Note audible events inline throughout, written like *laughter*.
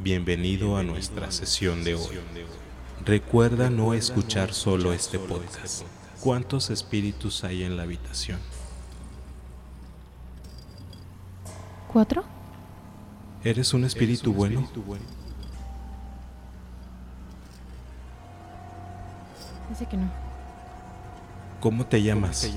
Bienvenido a nuestra sesión de hoy. Recuerda no escuchar solo este podcast. ¿Cuántos espíritus hay en la habitación? ¿Cuatro? ¿Eres un espíritu bueno? Dice que no. ¿Cómo te llamas?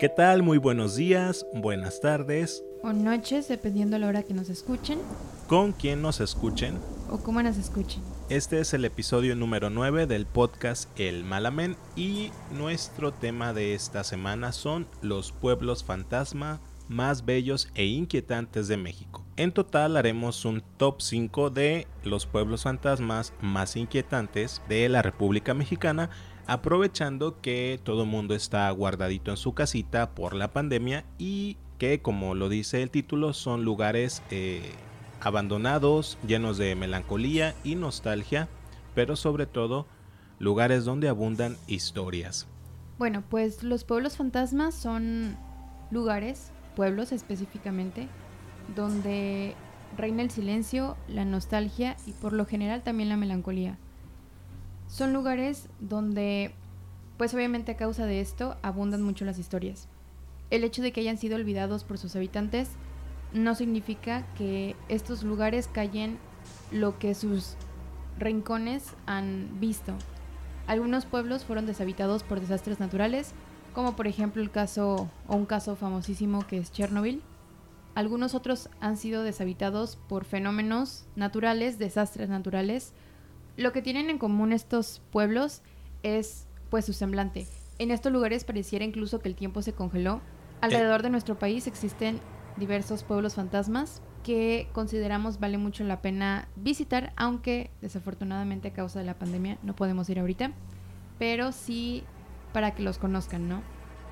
¿Qué tal? Muy buenos días, buenas tardes. O noches, dependiendo de la hora que nos escuchen. Con quien nos escuchen. O cómo nos escuchen. Este es el episodio número 9 del podcast El Malamen y nuestro tema de esta semana son los pueblos fantasma más bellos e inquietantes de México. En total haremos un top 5 de los pueblos fantasmas más inquietantes de la República Mexicana aprovechando que todo el mundo está guardadito en su casita por la pandemia y que como lo dice el título son lugares eh, abandonados, llenos de melancolía y nostalgia, pero sobre todo lugares donde abundan historias. Bueno, pues los pueblos fantasmas son lugares, pueblos específicamente, donde reina el silencio, la nostalgia y por lo general también la melancolía. Son lugares donde, pues obviamente a causa de esto, abundan mucho las historias. El hecho de que hayan sido olvidados por sus habitantes no significa que estos lugares callen lo que sus rincones han visto. Algunos pueblos fueron deshabitados por desastres naturales, como por ejemplo el caso o un caso famosísimo que es Chernobyl. Algunos otros han sido deshabitados por fenómenos naturales, desastres naturales, lo que tienen en común estos pueblos es pues su semblante. En estos lugares pareciera incluso que el tiempo se congeló. Alrededor de nuestro país existen diversos pueblos fantasmas que consideramos vale mucho la pena visitar, aunque desafortunadamente a causa de la pandemia no podemos ir ahorita, pero sí para que los conozcan, ¿no?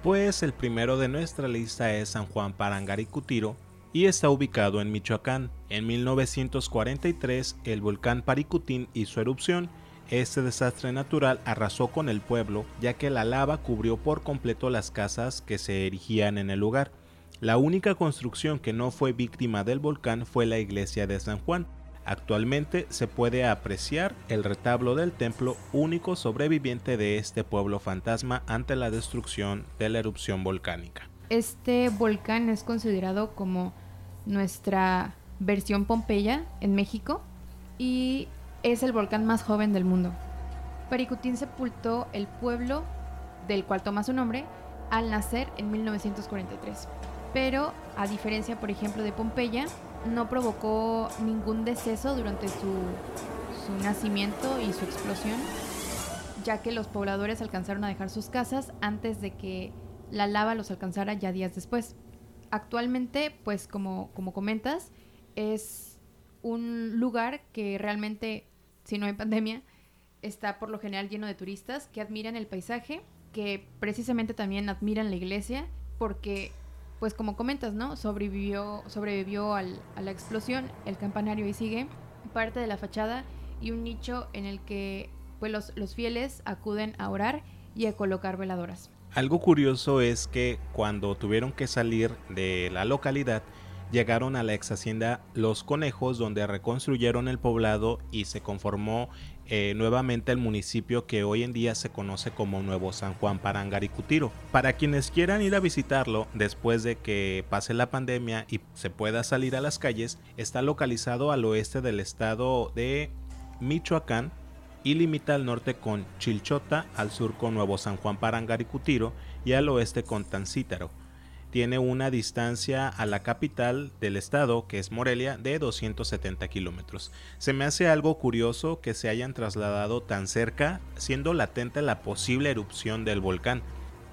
Pues el primero de nuestra lista es San Juan Parangaricutiro, y está ubicado en Michoacán. En 1943 el volcán Paricutín hizo erupción. Este desastre natural arrasó con el pueblo ya que la lava cubrió por completo las casas que se erigían en el lugar. La única construcción que no fue víctima del volcán fue la iglesia de San Juan. Actualmente se puede apreciar el retablo del templo único sobreviviente de este pueblo fantasma ante la destrucción de la erupción volcánica. Este volcán es considerado como nuestra versión Pompeya en México y es el volcán más joven del mundo. Paricutín sepultó el pueblo del cual toma su nombre al nacer en 1943. Pero a diferencia, por ejemplo, de Pompeya, no provocó ningún deceso durante su, su nacimiento y su explosión, ya que los pobladores alcanzaron a dejar sus casas antes de que la lava los alcanzara ya días después. Actualmente, pues como, como comentas, es un lugar que realmente, si no hay pandemia, está por lo general lleno de turistas que admiran el paisaje, que precisamente también admiran la iglesia, porque, pues como comentas, ¿no? Sobrevivió, sobrevivió a la explosión, el campanario ahí sigue, parte de la fachada y un nicho en el que pues, los, los fieles acuden a orar y a colocar veladoras. Algo curioso es que cuando tuvieron que salir de la localidad, llegaron a la ex hacienda Los Conejos, donde reconstruyeron el poblado y se conformó eh, nuevamente el municipio que hoy en día se conoce como Nuevo San Juan Parangaricutiro. Para quienes quieran ir a visitarlo después de que pase la pandemia y se pueda salir a las calles, está localizado al oeste del estado de Michoacán y limita al norte con Chilchota, al sur con Nuevo San Juan Parangaricutiro y al oeste con Tancítaro. Tiene una distancia a la capital del estado, que es Morelia, de 270 kilómetros. Se me hace algo curioso que se hayan trasladado tan cerca, siendo latente la posible erupción del volcán.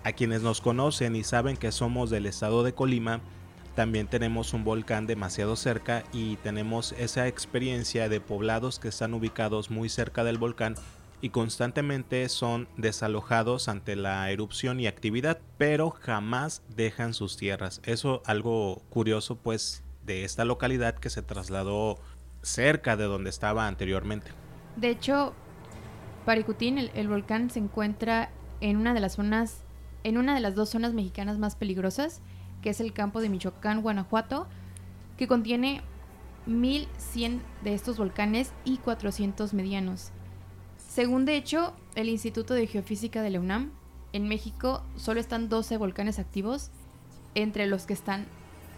A quienes nos conocen y saben que somos del estado de Colima, también tenemos un volcán demasiado cerca y tenemos esa experiencia de poblados que están ubicados muy cerca del volcán y constantemente son desalojados ante la erupción y actividad, pero jamás dejan sus tierras. Eso algo curioso pues de esta localidad que se trasladó cerca de donde estaba anteriormente. De hecho, Paricutín, el, volcán, se encuentra en una de las zonas, en una de las dos zonas mexicanas más peligrosas, que es el campo de Michoacán, Guanajuato, que contiene 1100 de estos volcanes y 400 medianos. Según de hecho el Instituto de Geofísica de la UNAM, en México solo están 12 volcanes activos, entre los que están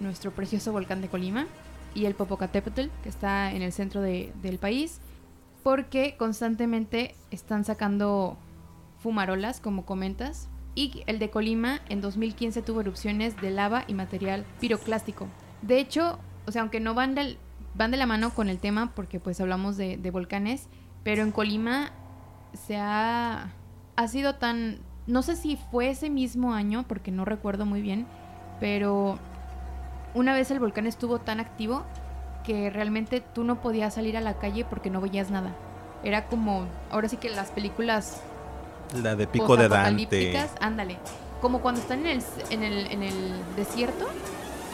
nuestro precioso volcán de Colima y el Popocatépetl, que está en el centro del país, porque constantemente están sacando fumarolas, como comentas, y el de Colima en 2015 tuvo erupciones de lava y material piroclástico. De hecho, o sea, aunque no van, van de la mano con el tema, porque pues hablamos de, de volcanes, pero en Colima se ha, ha sido tan, no sé si fue ese mismo año, porque no recuerdo muy bien, pero una vez el volcán estuvo tan activo que realmente tú no podías salir a la calle porque no veías nada. Era como, ahora sí que las películas... La de Pico de Dante. Ándale. Como cuando están en el, en el, en el desierto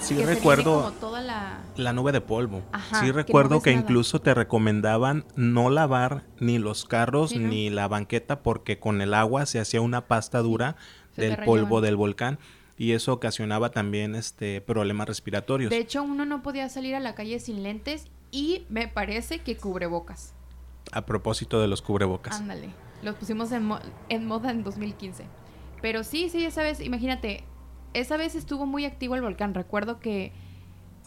Sí recuerdo toda la... nube de polvo. sí recuerdo que, incluso te recomendaban no lavar ni los carros ni la banqueta porque con el agua se hacía una pasta dura del polvo del volcán y eso ocasionaba también este problemas respiratorios. De hecho, uno no podía salir a la calle sin lentes y me parece que cubrebocas. A propósito de los cubrebocas. Ándale, los pusimos en, moda en 2015. Pero sí, sí, ya sabes, imagínate, esa vez estuvo muy activo el volcán. Recuerdo que,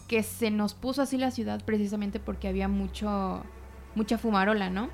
que se nos puso así la ciudad precisamente porque había mucho, mucha fumarola, ¿no?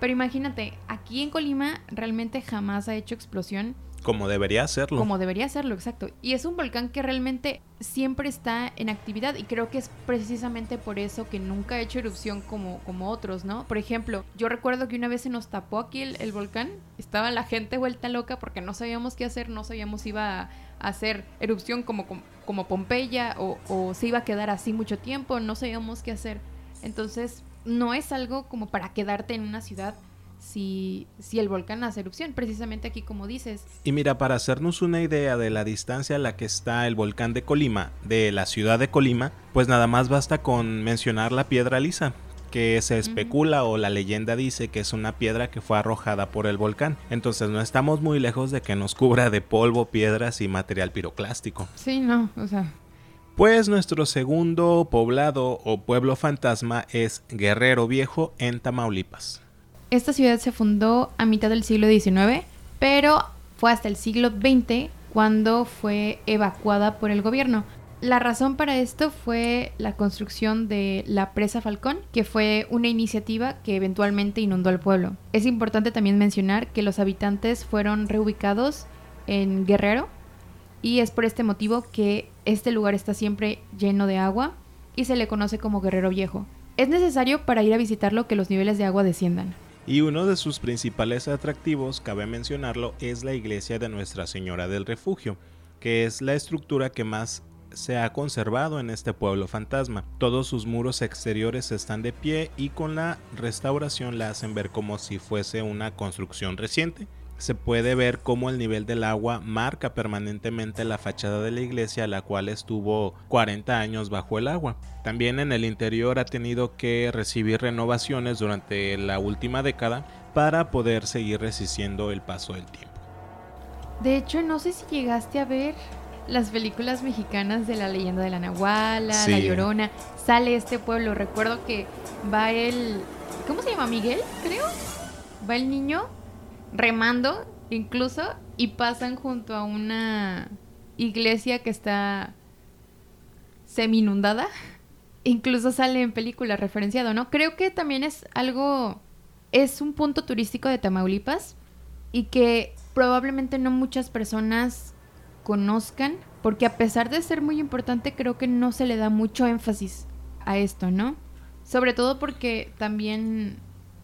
Pero imagínate, aquí en Colima realmente jamás ha hecho explosión como debería hacerlo. Como debería hacerlo, exacto. Y es un volcán que realmente siempre está en actividad y creo que es precisamente por eso que nunca ha hecho erupción como, como otros, ¿no? Por ejemplo, yo recuerdo que una vez se nos tapó aquí el, volcán, estaba la gente vuelta loca porque no sabíamos qué hacer, no sabíamos si iba a hacer erupción como, como Pompeya o, o se iba a quedar así mucho tiempo, no sabíamos qué hacer. Entonces, no es algo como para quedarte en una ciudad si, si el volcán hace erupción, precisamente aquí como dices. Y mira, para hacernos una idea de la distancia a la que está el volcán de Colima, de la ciudad de Colima, pues nada más basta con mencionar la piedra lisa, que se especula o la leyenda dice que es una piedra que fue arrojada por el volcán. Entonces no estamos muy lejos de que nos cubra de polvo, piedras y material piroclástico. Sí, no, o sea. Pues nuestro segundo poblado o pueblo fantasma es Guerrero Viejo en Tamaulipas. Esta ciudad se fundó a mitad del siglo XIX, pero fue hasta el siglo XX cuando fue evacuada por el gobierno. La razón para esto fue la construcción de la presa Falcón, que fue una iniciativa que eventualmente inundó el pueblo. Es importante también mencionar que los habitantes fueron reubicados en Guerrero y es por este motivo que este lugar está siempre lleno de agua y se le conoce como Guerrero Viejo. Es necesario para ir a visitarlo que los niveles de agua desciendan. Y uno de sus principales atractivos, cabe mencionarlo, es la iglesia de Nuestra Señora del Refugio, que es la estructura que más se ha conservado en este pueblo fantasma. Todos sus muros exteriores están de pie y con la restauración la hacen ver como si fuese una construcción reciente se puede ver cómo el nivel del agua marca permanentemente la fachada de la iglesia, la cual estuvo 40 años bajo el agua. También en el interior ha tenido que recibir renovaciones durante la última década para poder seguir resistiendo el paso del tiempo. De hecho, no sé si llegaste a ver las películas mexicanas de la leyenda de la Nahuala, la Llorona. Sale este pueblo. Recuerdo que va el. ¿Cómo se llama? Miguel, creo. Va el niño remando incluso y pasan junto a una iglesia que está semi inundada. *laughs* Incluso sale en película referenciado, ¿no? Creo que también es algo, es un punto turístico de Tamaulipas y que probablemente no muchas personas conozcan, porque a pesar de ser muy importante, creo que no se le da mucho énfasis a esto, ¿no? Sobre todo porque también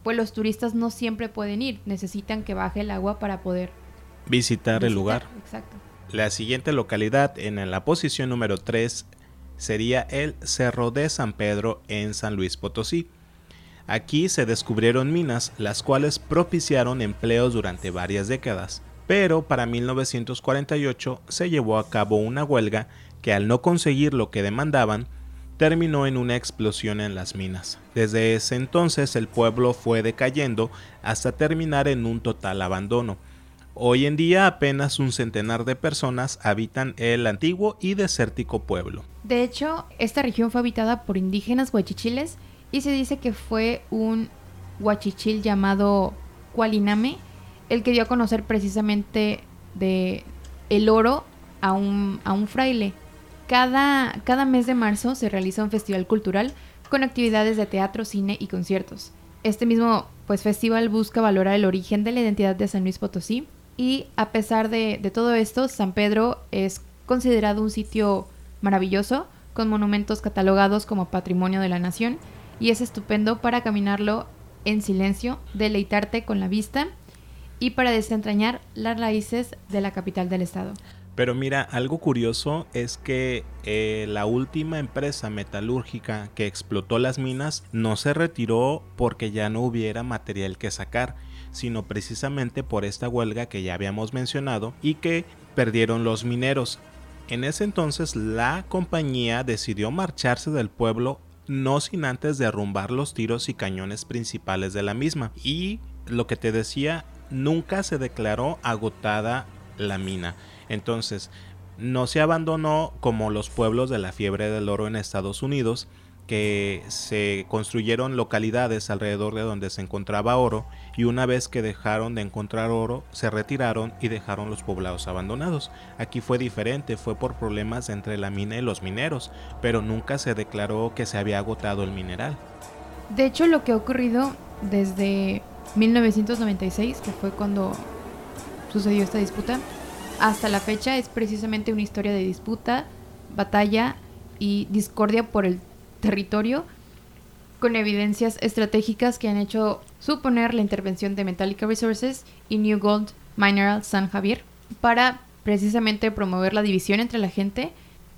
pues los turistas no siempre pueden ir, necesitan que baje el agua para poder visitar, el lugar. Exacto. La siguiente localidad en la posición número 3 sería el Cerro de San Pedro en San Luis Potosí. Aquí se descubrieron minas, las cuales propiciaron empleos durante varias décadas, pero para 1948 se llevó a cabo una huelga que al no conseguir lo que demandaban, terminó en una explosión en las minas. Desde ese entonces el pueblo fue decayendo hasta terminar en un total abandono. Hoy en día apenas un centenar de personas habitan el antiguo y desértico pueblo. De hecho, esta región fue habitada por indígenas huachichiles y se dice que fue un huachichil llamado Cualiname el que dio a conocer precisamente de el oro a un, a un fraile cada, cada mes de marzo se realiza un festival cultural con actividades de teatro, cine y conciertos. Este mismo pues, festival busca valorar el origen de la identidad de San Luis Potosí y a pesar de, de todo esto, San Pedro es considerado un sitio maravilloso con monumentos catalogados como Patrimonio de la Nación y es estupendo para caminarlo en silencio, deleitarte con la vista y para desentrañar las raíces de la capital del estado. Pero mira, algo curioso es que eh, la última empresa metalúrgica que explotó las minas no se retiró porque ya no hubiera material que sacar, sino precisamente por esta huelga que ya habíamos mencionado y que perdieron los mineros. En ese entonces la compañía decidió marcharse del pueblo no sin antes derrumbar los tiros y cañones principales de la misma. Y lo que te decía, nunca se declaró agotada la mina. Entonces, no se abandonó como los pueblos de la fiebre del oro en Estados Unidos, que se construyeron localidades alrededor de donde se encontraba oro y una vez que dejaron de encontrar oro se retiraron y dejaron los poblados abandonados. Aquí fue diferente, fue por problemas entre la mina y los mineros, pero nunca se declaró que se había agotado el mineral. De hecho, lo que ha ocurrido desde 1996, que fue cuando sucedió esta disputa, hasta la fecha es precisamente una historia de disputa, batalla y discordia por el territorio, con evidencias estratégicas que han hecho suponer la intervención de Metallica Resources y New Gold Mineral San Javier para precisamente promover la división entre la gente,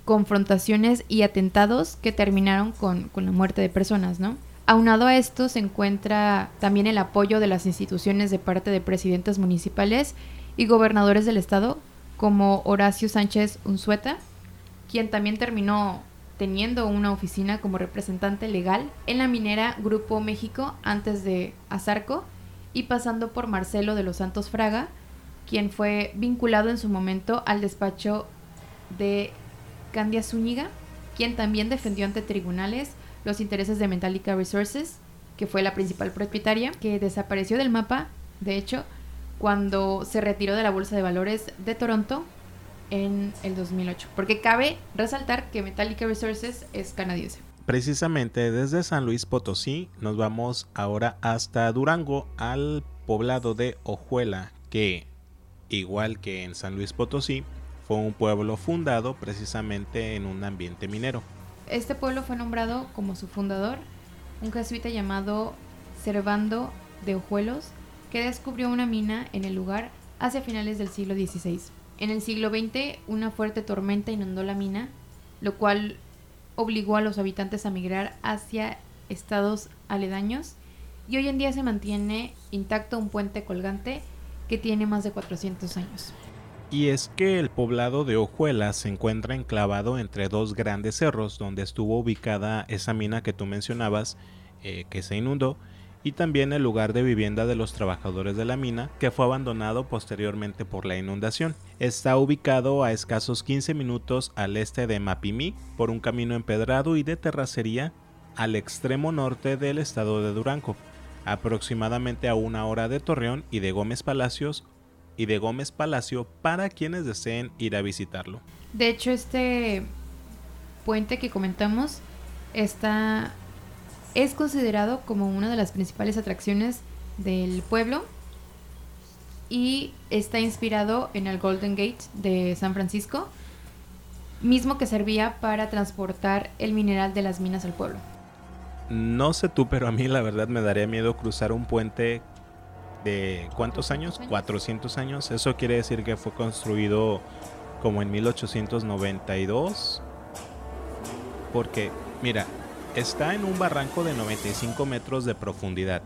confrontaciones y atentados que terminaron con, con la muerte de personas, ¿no? Aunado a esto se encuentra también el apoyo de las instituciones de parte de presidentes municipales y gobernadores del estado como Horacio Sánchez Unzueta, quien también terminó teniendo una oficina como representante legal en la minera Grupo México antes de Azarco y pasando por Marcelo de los Santos Fraga, quien fue vinculado en su momento al despacho de Candia Zúñiga, quien también defendió ante tribunales los intereses de Metallica Resources, que fue la principal propietaria, que desapareció del mapa, de hecho, cuando se retiró de la Bolsa de Valores de Toronto en el 2008. Porque cabe resaltar que Metallica Resources es canadiense. Precisamente desde San Luis Potosí nos vamos ahora hasta Durango al poblado de Ojuela, que igual que en San Luis Potosí fue un pueblo fundado precisamente en un ambiente minero. Este pueblo fue nombrado como su fundador un jesuita llamado Servando de Ojuelos, que descubrió una mina en el lugar hacia finales del siglo XVI. En el siglo XX, una fuerte tormenta inundó la mina, lo cual obligó a los habitantes a migrar hacia estados aledaños y hoy en día se mantiene intacto un puente colgante que tiene más de 400 años. Y es que el poblado de Ojuela se encuentra enclavado entre dos grandes cerros donde estuvo ubicada esa mina que tú mencionabas eh, que se inundó y también el lugar de vivienda de los trabajadores de la mina, que fue abandonado posteriormente por la inundación. Está ubicado a escasos 15 minutos al este de Mapimí por un camino empedrado y de terracería al extremo norte del estado de Durango, aproximadamente a una hora de Torreón y de Gómez Palacios y de Gómez Palacio para quienes deseen ir a visitarlo. De hecho, este puente que comentamos está es considerado como una de las principales atracciones del pueblo y está inspirado en el Golden Gate de San Francisco, mismo que servía para transportar el mineral de las minas al pueblo. No sé tú, pero a mí la verdad me daría miedo cruzar un puente de ¿cuántos años? 400 años. Eso quiere decir que fue construido como en 1892 porque, mira, está en un barranco de 95 metros de profundidad.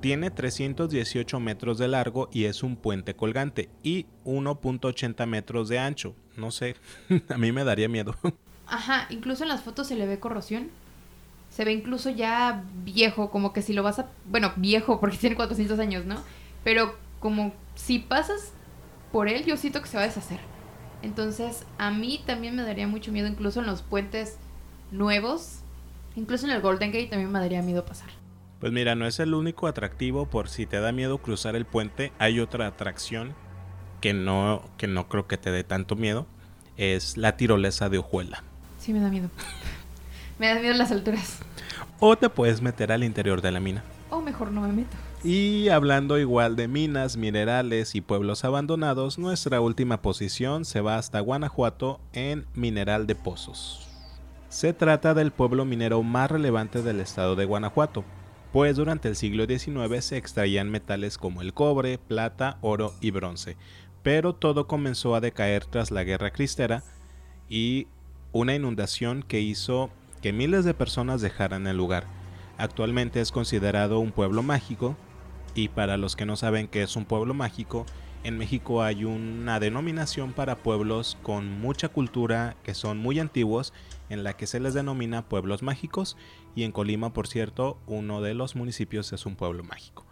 Tiene 318 metros de largo y es un puente colgante y 1.80 metros de ancho. No sé, *laughs* a mí me daría miedo. Ajá, incluso en las fotos se le ve corrosión. Se ve incluso ya viejo, como que si lo vas a... Bueno, viejo porque *laughs* tiene 400 años, ¿no? Pero como si pasas por él, yo siento que se va a deshacer. Entonces, a mí también me daría mucho miedo, incluso en los puentes nuevos, incluso en el Golden Gate también me daría miedo pasar. Pues mira, no es el único atractivo, por si te da miedo cruzar el puente, hay otra atracción que no, que no creo que te dé tanto miedo, es la tirolesa de hojuela. Sí, me da miedo. *laughs* me da miedo las alturas. O te puedes meter al interior de la mina. O mejor no me meto. Y hablando igual de minas, minerales y pueblos abandonados, nuestra última posición se va hasta Guanajuato en Mineral de Pozos. Se trata del pueblo minero más relevante del estado de Guanajuato, pues durante el siglo XIX se extraían metales como el cobre, plata, oro y bronce, pero todo comenzó a decaer tras la Guerra Cristera y una inundación que hizo que miles de personas dejaran el lugar. Actualmente es considerado un pueblo mágico y para los que no saben qué es un pueblo mágico, en México hay una denominación para pueblos con mucha cultura que son muy antiguos, en la que se les denomina pueblos mágicos, y en Colima, por cierto, uno de los municipios es un pueblo mágico.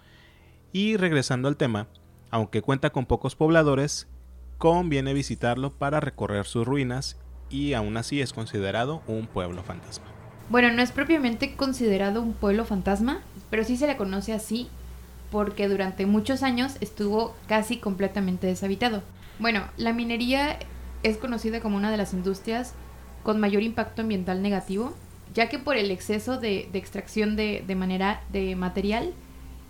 Y regresando al tema, aunque cuenta con pocos pobladores, conviene visitarlo para recorrer sus ruinas y aún así es considerado un pueblo fantasma. Bueno, no es propiamente considerado un pueblo fantasma, pero sí se le conoce así porque durante muchos años estuvo casi completamente deshabitado. Bueno, la minería es conocida como una de las industrias con mayor impacto ambiental negativo, ya que por el exceso de, extracción de, manera de material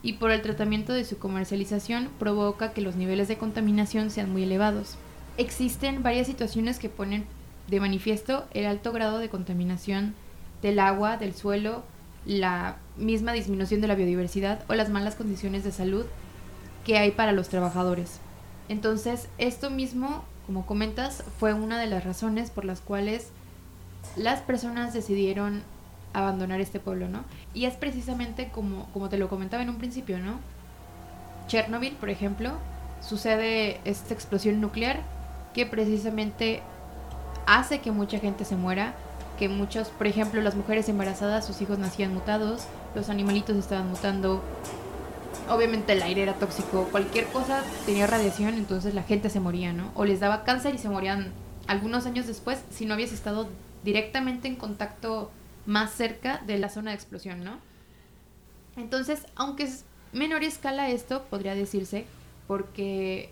y por el tratamiento de su comercialización provoca que los niveles de contaminación sean muy elevados. Existen varias situaciones que ponen de manifiesto el alto grado de contaminación del agua, del suelo, la misma disminución de la biodiversidad o las malas condiciones de salud que hay para los trabajadores. Entonces, esto mismo, como comentas, fue una de las razones por las cuales las personas decidieron abandonar este pueblo, ¿no? Y es precisamente como, como te lo comentaba en un principio, ¿no? Chernobyl, por ejemplo, sucede esta explosión nuclear que precisamente hace que mucha gente se muera, que muchos, por ejemplo, las mujeres embarazadas, sus hijos nacían mutados, los animalitos estaban mutando, obviamente el aire era tóxico, cualquier cosa tenía radiación, entonces la gente se moría, ¿no? O les daba cáncer y se morían algunos años después si no habías estado directamente en contacto más cerca de la zona de explosión, ¿no? Entonces, aunque es menor escala esto, podría decirse, porque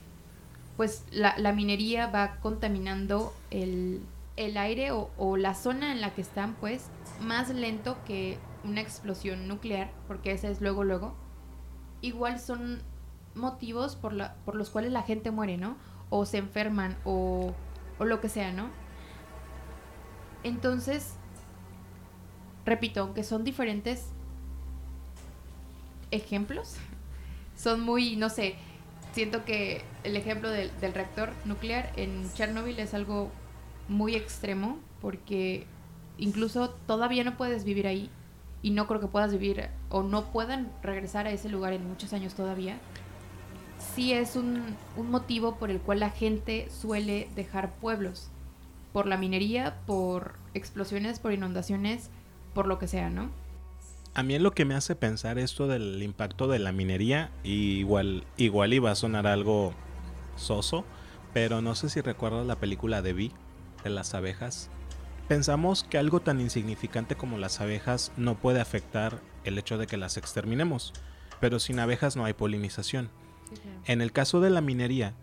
pues la, minería va contaminando el, el aire o, la zona en la que están, pues, más lento que una explosión nuclear, porque esa es luego, luego, igual son motivos por, la, por los cuales la gente muere, ¿no? O se enferman o, o lo que sea, ¿no? Entonces, repito, aunque son diferentes ejemplos, son muy, no sé, siento que el ejemplo del, reactor nuclear en Chernobyl es algo muy extremo porque incluso todavía no puedes vivir ahí y no creo que puedas vivir o no puedan regresar a ese lugar en muchos años todavía. Sí es un motivo por el cual la gente suele dejar pueblos, por la minería, por explosiones, por inundaciones, por lo que sea, ¿no? A mí es lo que me hace pensar esto del impacto de la minería, y igual, igual iba a sonar algo soso, pero no sé si recuerdas la película de Vi, de las abejas, pensamos que algo tan insignificante como las abejas no puede afectar el hecho de que las exterminemos, pero sin abejas no hay polinización. En el caso de la minería,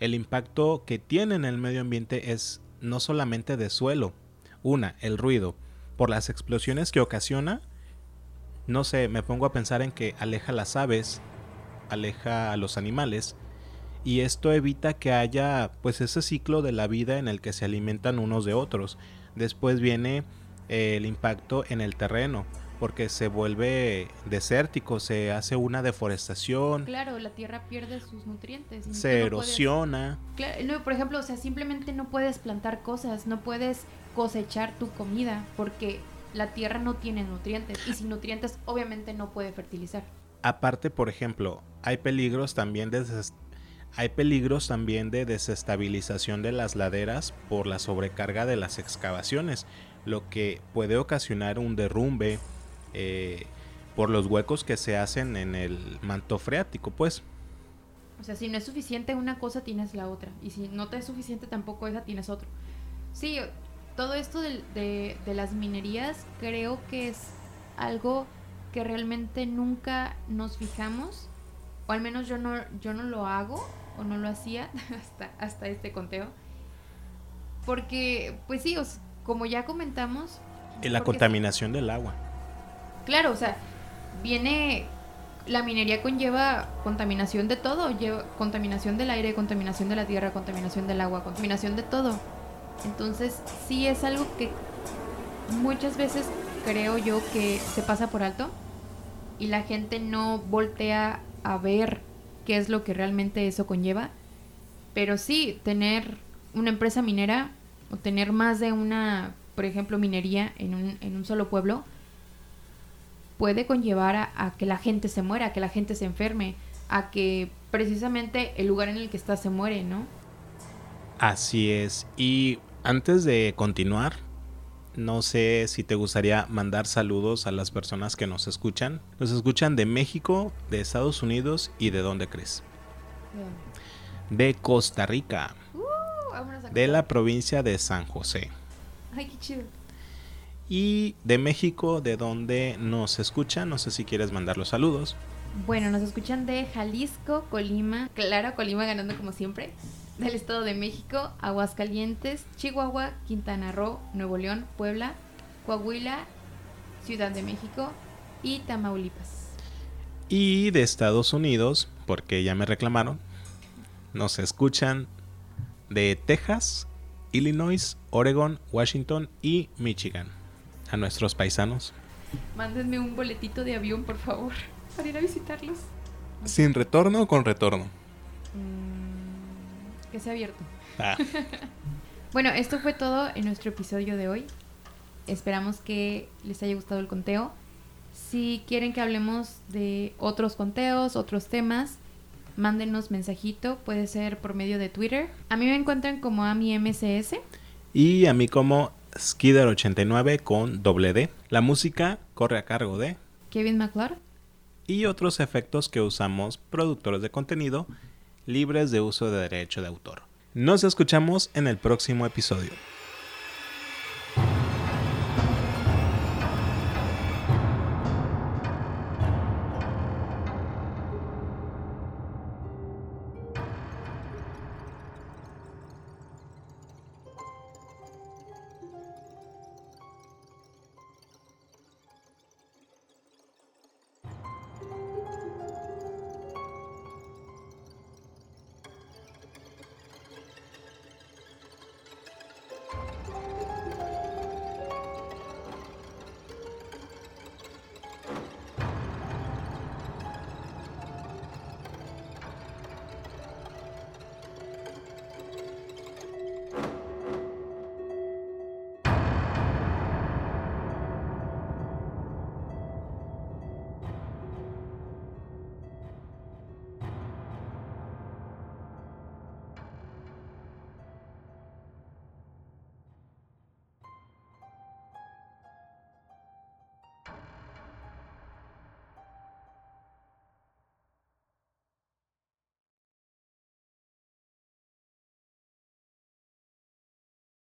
el impacto que tiene en el medio ambiente es no solamente de suelo, una, el ruido, por las explosiones que ocasiona, no sé, me pongo a pensar en que aleja las aves, aleja a los animales, y esto evita que haya pues ese ciclo de la vida en el que se alimentan unos de otros. Después viene eh, el impacto en el terreno, porque se vuelve desértico, se hace una deforestación. Claro, la tierra pierde sus nutrientes. Se erosiona. no, por ejemplo, o sea, simplemente no puedes plantar cosas, no puedes cosechar tu comida porque la tierra no tiene nutrientes y sin nutrientes obviamente no puede fertilizar. Aparte, por ejemplo, hay peligros también de hay peligros también de desestabilización de las laderas por la sobrecarga de las excavaciones, lo que puede ocasionar un derrumbe eh, por los huecos que se hacen en el manto freático, pues. O sea, si no es suficiente una cosa, tienes la otra. Y si no te es suficiente tampoco esa, tienes otro. Sí, todo esto de, las minerías creo que es algo que realmente nunca nos fijamos. O al menos yo no, yo no lo hago o no lo hacía *laughs* hasta, hasta este conteo. Porque, pues sí, como ya comentamos... La contaminación del agua. Claro, o sea, viene la minería conlleva contaminación de todo, lleva contaminación del aire, contaminación de la tierra, contaminación del agua, contaminación de todo. Entonces, sí es algo que muchas veces creo yo que se pasa por alto y la gente no voltea a ver qué es lo que realmente eso conlleva. Pero sí, tener una empresa minera o tener más de una, por ejemplo, minería en un, en un solo pueblo, puede conllevar a, que la gente se muera, a que la gente se enferme, a que precisamente el lugar en el que está se muere, ¿no? Así es. Y antes de continuar, no sé si te gustaría mandar saludos a las personas que nos escuchan. Nos escuchan de México, de Estados Unidos y de dónde crees. De Costa Rica. Uh, de la provincia de San José. Ay, qué chido. Y de México, de donde nos escuchan, no sé si quieres mandar los saludos. Bueno, nos escuchan de Jalisco, Colima, claro, Colima ganando como siempre, del Estado de México, Aguascalientes, Chihuahua, Quintana Roo, Nuevo León, Puebla, Coahuila, Ciudad de México y Tamaulipas. Y de Estados Unidos, porque ya me reclamaron, nos escuchan de Texas, Illinois, Oregon, Washington y Michigan a nuestros paisanos. Mándenme un boletito de avión, por favor, para ir a visitarlos. ¿Sin retorno o con retorno? Mm, que sea abierto. Ah. *laughs* bueno, esto fue todo en nuestro episodio de hoy. Esperamos que les haya gustado el conteo. Si quieren que hablemos de otros conteos, otros temas, mándenos mensajito. Puede ser por medio de Twitter. A mí me encuentran como AmiMCS. Y a mí como Skidder89 con doble D. La música corre a cargo de Kevin McClure. Y otros efectos que usamos productores de contenido libres de uso de derecho de autor. Nos escuchamos en el próximo episodio.